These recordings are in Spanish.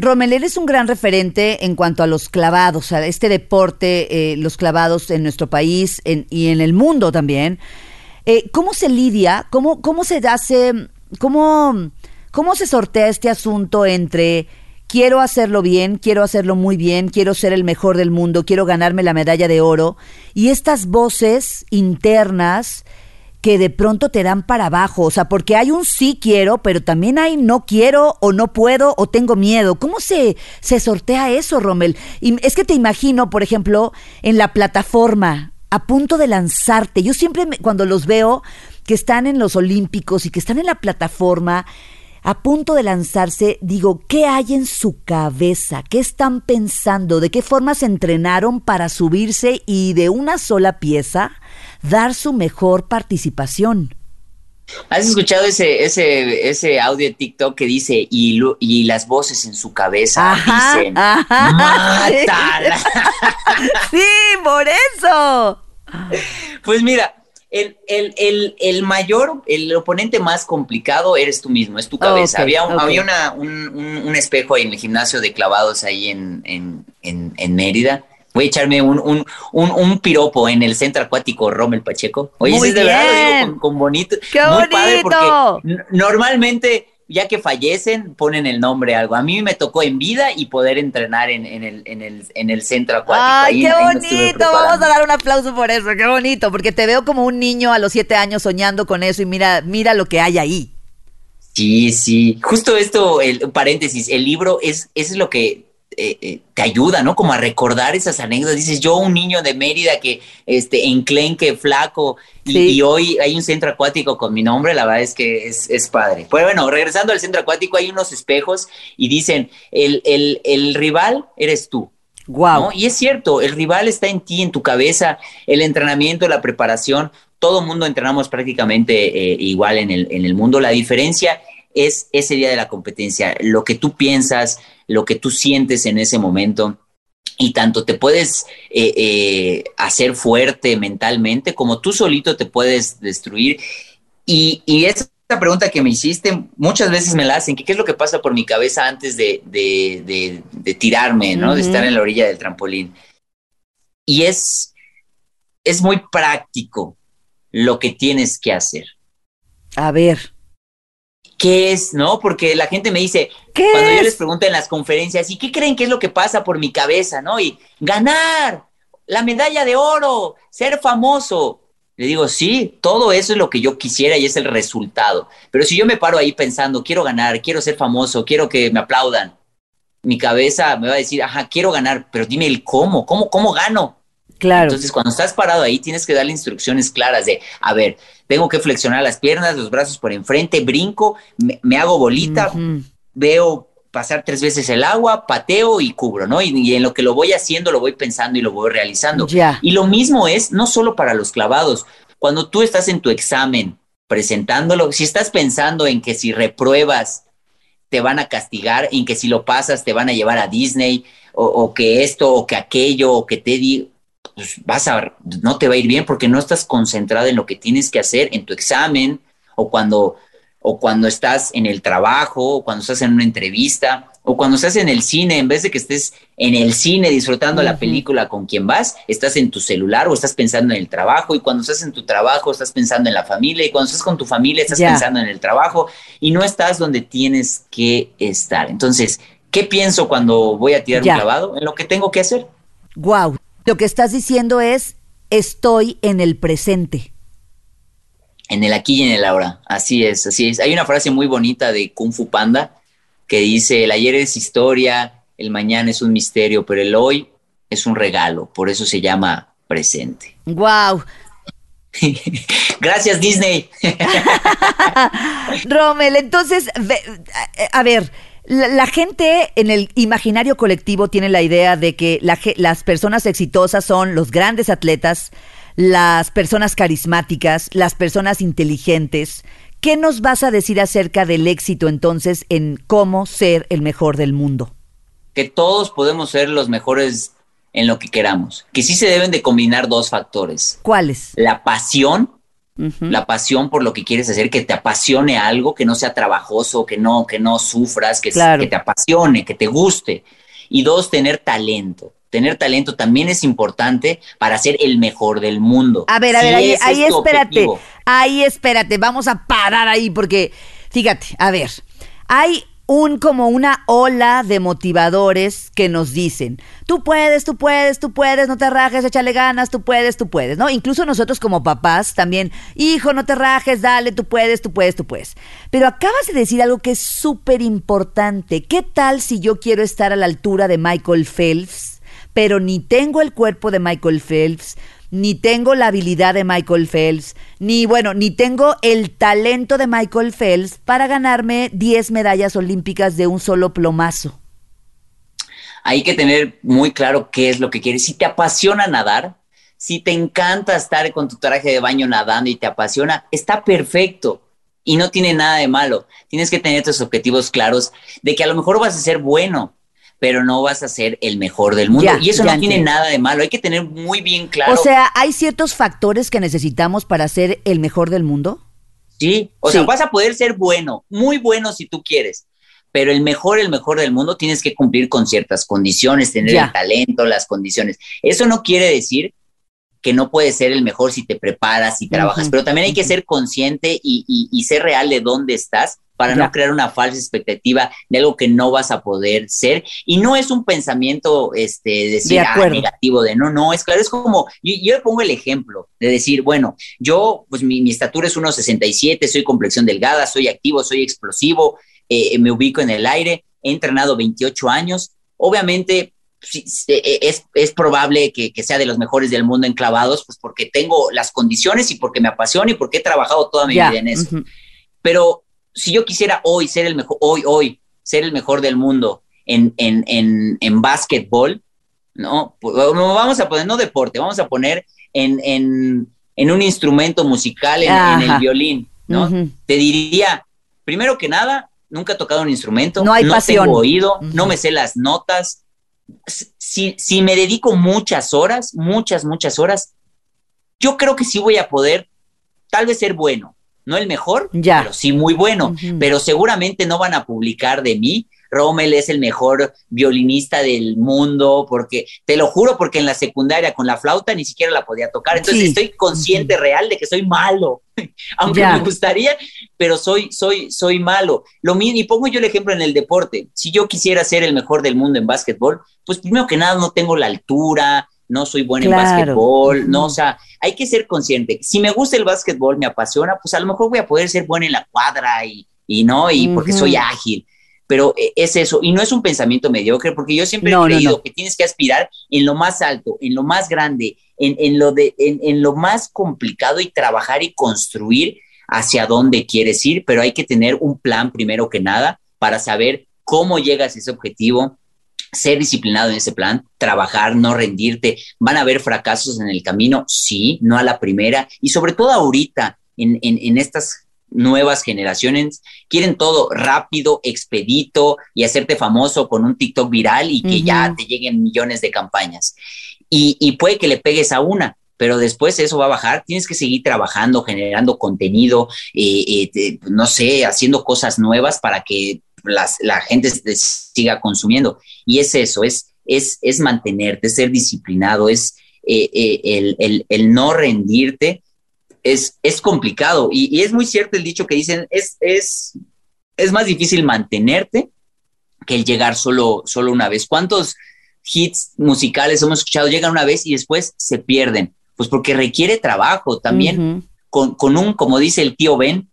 Rommel, eres un gran referente en cuanto a los clavados, a este deporte, eh, los clavados en nuestro país y en el mundo también. Eh, ¿Cómo se lidia? ¿Cómo, se hace? ¿Cómo se sortea este asunto entre quiero hacerlo bien, quiero hacerlo muy bien, quiero ser el mejor del mundo, quiero ganarme la medalla de oro y estas voces internas que de pronto te dan para abajo, o sea, porque hay un sí quiero, pero también hay no quiero o no puedo o tengo miedo. ¿Cómo se, se sortea eso, Rommel? Es que te imagino, por ejemplo, en la plataforma, a punto de lanzarte. Yo siempre cuando los veo que están en los Olímpicos y que están en la plataforma, a punto de lanzarse, digo, ¿qué hay en su cabeza? ¿Qué están pensando? ¿De qué forma se entrenaron para subirse y de una sola pieza dar su mejor participación? ¿Has escuchado ese, ese, ese audio de TikTok que dice y, y las voces en su cabeza dicen ¡Mátala! sí, por eso. Pues mira, el, el, el, el, mayor, el oponente más complicado eres tú mismo, es tu cabeza. había había una, un, un, espejo en el gimnasio de clavados ahí en, en, en, Mérida. Voy a echarme un, un, un, piropo en el centro acuático Rommel Pacheco. Oye, es de verdad lo digo con, con bonito. ¡Qué muy bonito! padre porque normalmente ya que fallecen, ponen el nombre algo. A mí me tocó en vida y poder entrenar en, el, en, el, en el centro acuático. ¡Ay, qué bonito! Vamos a dar un aplauso por eso, qué bonito, porque te veo como un niño a los siete años soñando con eso y mira, mira lo que hay ahí. Sí, sí. Justo esto, el paréntesis, el libro es, es lo que eh, eh, te ayuda, ¿no? Como a recordar esas anécdotas. Dices, yo un niño de Mérida que, este, enclenque, flaco, y, hoy hay un centro acuático con mi nombre, la verdad es que es, es padre. Pues bueno, regresando al centro acuático, hay unos espejos y dicen, el, el, el rival eres tú. Wow. Y es cierto, el rival está en ti, en tu cabeza, el entrenamiento, la preparación, todo mundo entrenamos prácticamente eh, igual en el, en el mundo. La diferencia es ese día de la competencia, lo que tú piensas, lo que tú sientes en ese momento. Y tanto te puedes eh, eh, hacer fuerte mentalmente como tú solito te puedes destruir. Y, y esa pregunta que me hiciste, muchas veces me la hacen, ¿qué es lo que pasa por mi cabeza antes de, de, tirarme, ¿no? De estar en la orilla del trampolín. Y es, es muy práctico lo que tienes que hacer. A ver. ¿Qué es? ¿No? Porque la gente me dice, cuando yo les pregunto en las conferencias, ¿y qué creen que es lo que pasa por mi cabeza? ¿No? Y ganar, la medalla de oro, ser famoso. Le digo, sí, todo eso es lo que yo quisiera y es el resultado. Pero si yo me paro ahí pensando, quiero ganar, quiero ser famoso, quiero que me aplaudan, mi cabeza me va a decir, ajá, quiero ganar, pero dime el cómo, cómo, cómo gano. Claro. Entonces, cuando estás parado ahí, tienes que darle instrucciones claras de, a ver, tengo que flexionar las piernas, los brazos por enfrente, brinco, me, hago bolita, veo pasar tres veces el agua, pateo y cubro, ¿no? Y, en lo que lo voy haciendo, lo voy pensando y lo voy realizando. Y lo mismo es, no solo para los clavados, cuando tú estás en tu examen presentándolo, si estás pensando en que si repruebas te van a castigar, en que si lo pasas te van a llevar a Disney, o, o que esto, o que aquello, o que te di, pues vas a, no te va a ir bien porque no estás concentrado en lo que tienes que hacer en tu examen o cuando, o cuando estás en el trabajo o cuando estás en una entrevista o cuando estás en el cine, en vez de que estés en el cine disfrutando la película con quien vas, estás en tu celular o estás pensando en el trabajo y cuando estás en tu trabajo estás pensando en la familia y cuando estás con tu familia estás pensando en el trabajo y no estás donde tienes que estar. Entonces, ¿qué pienso cuando voy a tirar un clavado? En lo que tengo que hacer. Wow, lo que estás diciendo es, estoy en el presente. En el aquí y en el ahora. Así es, así es. Hay una frase muy bonita de Kung Fu Panda que dice, el ayer es historia, el mañana es un misterio, pero el hoy es un regalo. Por eso se llama presente. ¡Wow! Gracias, Disney. Rommel, entonces, a ver, la, gente en el imaginario colectivo tiene la idea de que las personas exitosas son los grandes atletas, las personas carismáticas, las personas inteligentes. ¿Qué nos vas a decir acerca del éxito entonces en cómo ser el mejor del mundo? Que todos podemos ser los mejores en lo que queramos, que sí se deben de combinar dos factores. ¿Cuáles? La pasión la pasión por lo que quieres hacer, que te apasione algo, que no sea trabajoso, que no, que no sufras, que, que te apasione, que te guste. Y dos, tener talento. Tener talento también es importante para ser el mejor del mundo. A ver, a ver, ahí, ahí espérate, ahí espérate, vamos a parar ahí porque, fíjate, a ver, hay un como una ola de motivadores que nos dicen, tú puedes, tú puedes, tú puedes, no te rajes, échale ganas, tú puedes, tú puedes, ¿no? Incluso nosotros como papás también, hijo, no te rajes, dale, tú puedes, tú puedes, tú puedes. Pero acabas de decir algo que es súper importante. ¿Qué tal si yo quiero estar a la altura de Michael Phelps, pero ni tengo el cuerpo de Michael Phelps? Ni tengo la habilidad de Michael Phelps, ni bueno, ni tengo el talento de Michael Phelps para ganarme 10 medallas olímpicas de un solo plomazo. Hay que tener muy claro qué es lo que quieres. Si te apasiona nadar, si te encanta estar con tu traje de baño nadando y te apasiona, está perfecto y no tiene nada de malo. Tienes que tener tus objetivos claros de que a lo mejor vas a ser bueno, pero no vas a ser el mejor del mundo. y eso no tiene nada de malo, hay que tener muy bien claro. O sea, ¿hay ciertos factores que necesitamos para ser el mejor del mundo? Sí, o sea, vas a poder ser bueno, muy bueno si tú quieres, pero el mejor, el mejor del mundo tienes que cumplir con ciertas condiciones, tener el talento, las condiciones. Eso no quiere decir que no puedes ser el mejor si te preparas y trabajas, pero también hay que ser consciente y, ser real de dónde estás para no crear una falsa expectativa de algo que no vas a poder ser. Y no es un pensamiento, este, decir, ah, negativo de no, no, es claro, es como, yo, le pongo el ejemplo de decir, bueno, yo, pues mi, estatura es 1,67, soy complexión delgada, soy activo, soy explosivo, eh, me ubico en el aire, he entrenado 28 años, obviamente e, es, es, probable que, que, sea de los mejores del mundo en clavados, pues porque tengo las condiciones y porque me apasiona y porque he trabajado toda mi vida en eso. Pero si yo quisiera hoy ser el mejor, hoy, hoy, ser el mejor del mundo en, en, en, en básquetbol, ¿no? Pues, vamos a poner, no deporte, vamos a poner en, en, en un instrumento musical, en, el violín, ¿no? Te diría, primero que nada, nunca he tocado un instrumento, no, hay no tengo oído, no me sé las notas. Si, si me dedico muchas horas, muchas, muchas horas, yo creo que sí voy a poder tal vez ser bueno, no el mejor, pero sí muy bueno. Pero seguramente no van a publicar de mí. Rommel es el mejor violinista del mundo, porque te lo juro, porque en la secundaria con la flauta ni siquiera la podía tocar. Entonces estoy consciente real de que soy malo, aunque me gustaría, pero soy, soy, soy malo. Lo mismo, y pongo yo el ejemplo en el deporte. Si yo quisiera ser el mejor del mundo en básquetbol, pues primero que nada no tengo la altura, no soy bueno en básquetbol, no, o sea, hay que ser consciente. Si me gusta el básquetbol, me apasiona, pues a lo mejor voy a poder ser bueno en la cuadra y, y no, y porque soy ágil. Pero eh, es eso, y no es un pensamiento mediocre, porque yo siempre he creído que tienes que aspirar en lo más alto, en lo más grande, en, en lo, de, en, en lo más complicado y trabajar y construir hacia dónde quieres ir, pero hay que tener un plan primero que nada para saber cómo llegas a ese objetivo, ser disciplinado en ese plan, trabajar, no rendirte. Van a haber fracasos en el camino, sí, no a la primera. Y sobre todo ahorita, en, en, estas nuevas generaciones, quieren todo rápido, expedito y hacerte famoso con un TikTok viral y que ya te lleguen millones de campañas. Y, y puede que le pegues a una, pero después eso va a bajar. Tienes que seguir trabajando, generando contenido, eh, eh, no sé, haciendo cosas nuevas para que la gente siga consumiendo. Y es eso, es, es, es mantenerte, ser disciplinado, es eh, eh, el, el, no rendirte. Es, es complicado y, es muy cierto el dicho que dicen, es, es, es más difícil mantenerte que el llegar solo, solo una vez. ¿Cuántos hits musicales hemos escuchado llegan una vez y después se pierden? Pues porque requiere trabajo también. con, con, un, como dice el tío Ben,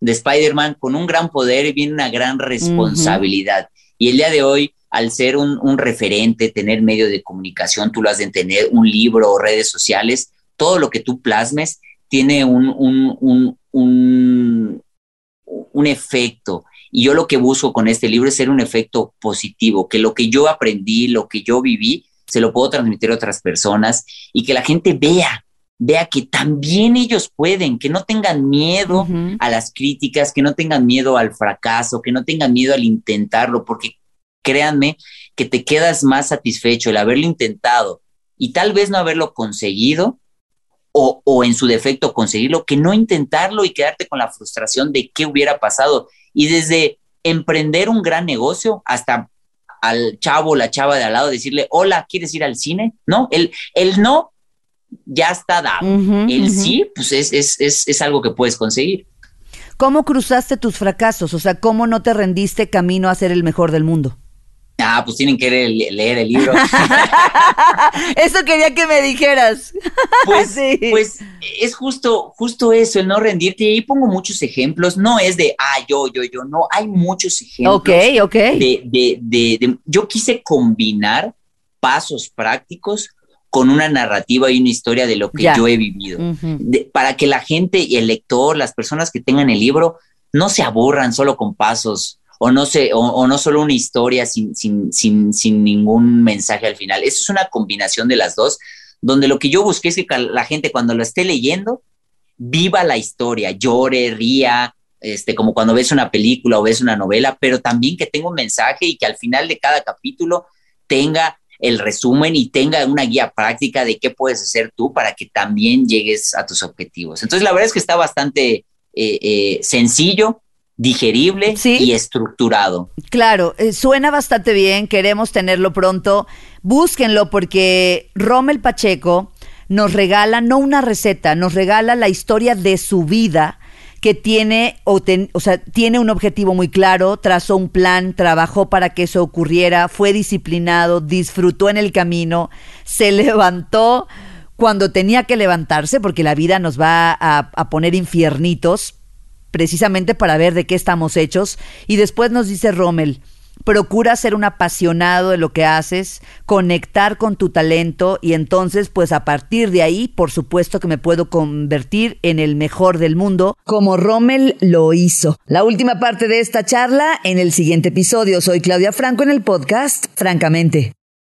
de Spider-Man, con un gran poder viene una gran responsabilidad. Y el día de hoy, al ser un, referente, tener medio de comunicación, tú lo has de tener, un libro o redes sociales, todo lo que tú plasmes tiene un, un, un, un efecto. Y yo lo que busco con este libro es ser un efecto positivo, que lo que yo aprendí, lo que yo viví, se lo puedo transmitir a otras personas y que la gente vea vea que también ellos pueden, que no tengan miedo a las críticas, que no tengan miedo al fracaso, que no tengan miedo al intentarlo, porque créanme que te quedas más satisfecho el haberlo intentado y tal vez no haberlo conseguido o, o en su defecto conseguirlo, que no intentarlo y quedarte con la frustración de qué hubiera pasado. Y desde emprender un gran negocio hasta al chavo, la chava de al lado, decirle, hola, ¿quieres ir al cine? No, el, el no ya está dado. el sí, pues es, es, es, es algo que puedes conseguir. ¿Cómo cruzaste tus fracasos? O sea, ¿cómo no te rendiste camino a ser el mejor del mundo? Ah, pues tienen que leer, el libro. eso quería que me dijeras. Pues, sí. pues es justo, justo eso, el no rendirte. Y ahí pongo muchos ejemplos. No es de, ah, yo, yo, yo. No, hay muchos ejemplos. Ok, ok. De, de, de, yo quise combinar pasos prácticos con una narrativa y una historia de lo que yo he vivido. para que la gente y el lector, las personas que tengan el libro, no se aburran solo con pasos o no sé, o, no solo una historia sin, sin, sin, sin, ningún mensaje al final. Eso es una combinación de las dos, donde lo que yo busqué es que la gente cuando lo esté leyendo, viva la historia, llore, ría, este, como cuando ves una película o ves una novela, pero también que tenga un mensaje y que al final de cada capítulo tenga el resumen y tenga una guía práctica de qué puedes hacer tú para que también llegues a tus objetivos. Entonces, la verdad es que está bastante eh, eh, sencillo, digerible y estructurado. Claro, eh, suena bastante bien, queremos tenerlo pronto. Búsquenlo porque Rommel Pacheco nos regala no una receta, nos regala la historia de su vida que tiene o, o sea, tiene un objetivo muy claro, trazó un plan, trabajó para que eso ocurriera, fue disciplinado, disfrutó en el camino, se levantó cuando tenía que levantarse, porque la vida nos va a, a poner infiernitos, precisamente para ver de qué estamos hechos. Y después nos dice Rommel, procura ser un apasionado de lo que haces, conectar con tu talento y entonces pues a partir de ahí por supuesto que me puedo convertir en el mejor del mundo como Rommel lo hizo. La última parte de esta charla en el siguiente episodio. Soy Claudia Franco en el podcast Francamente.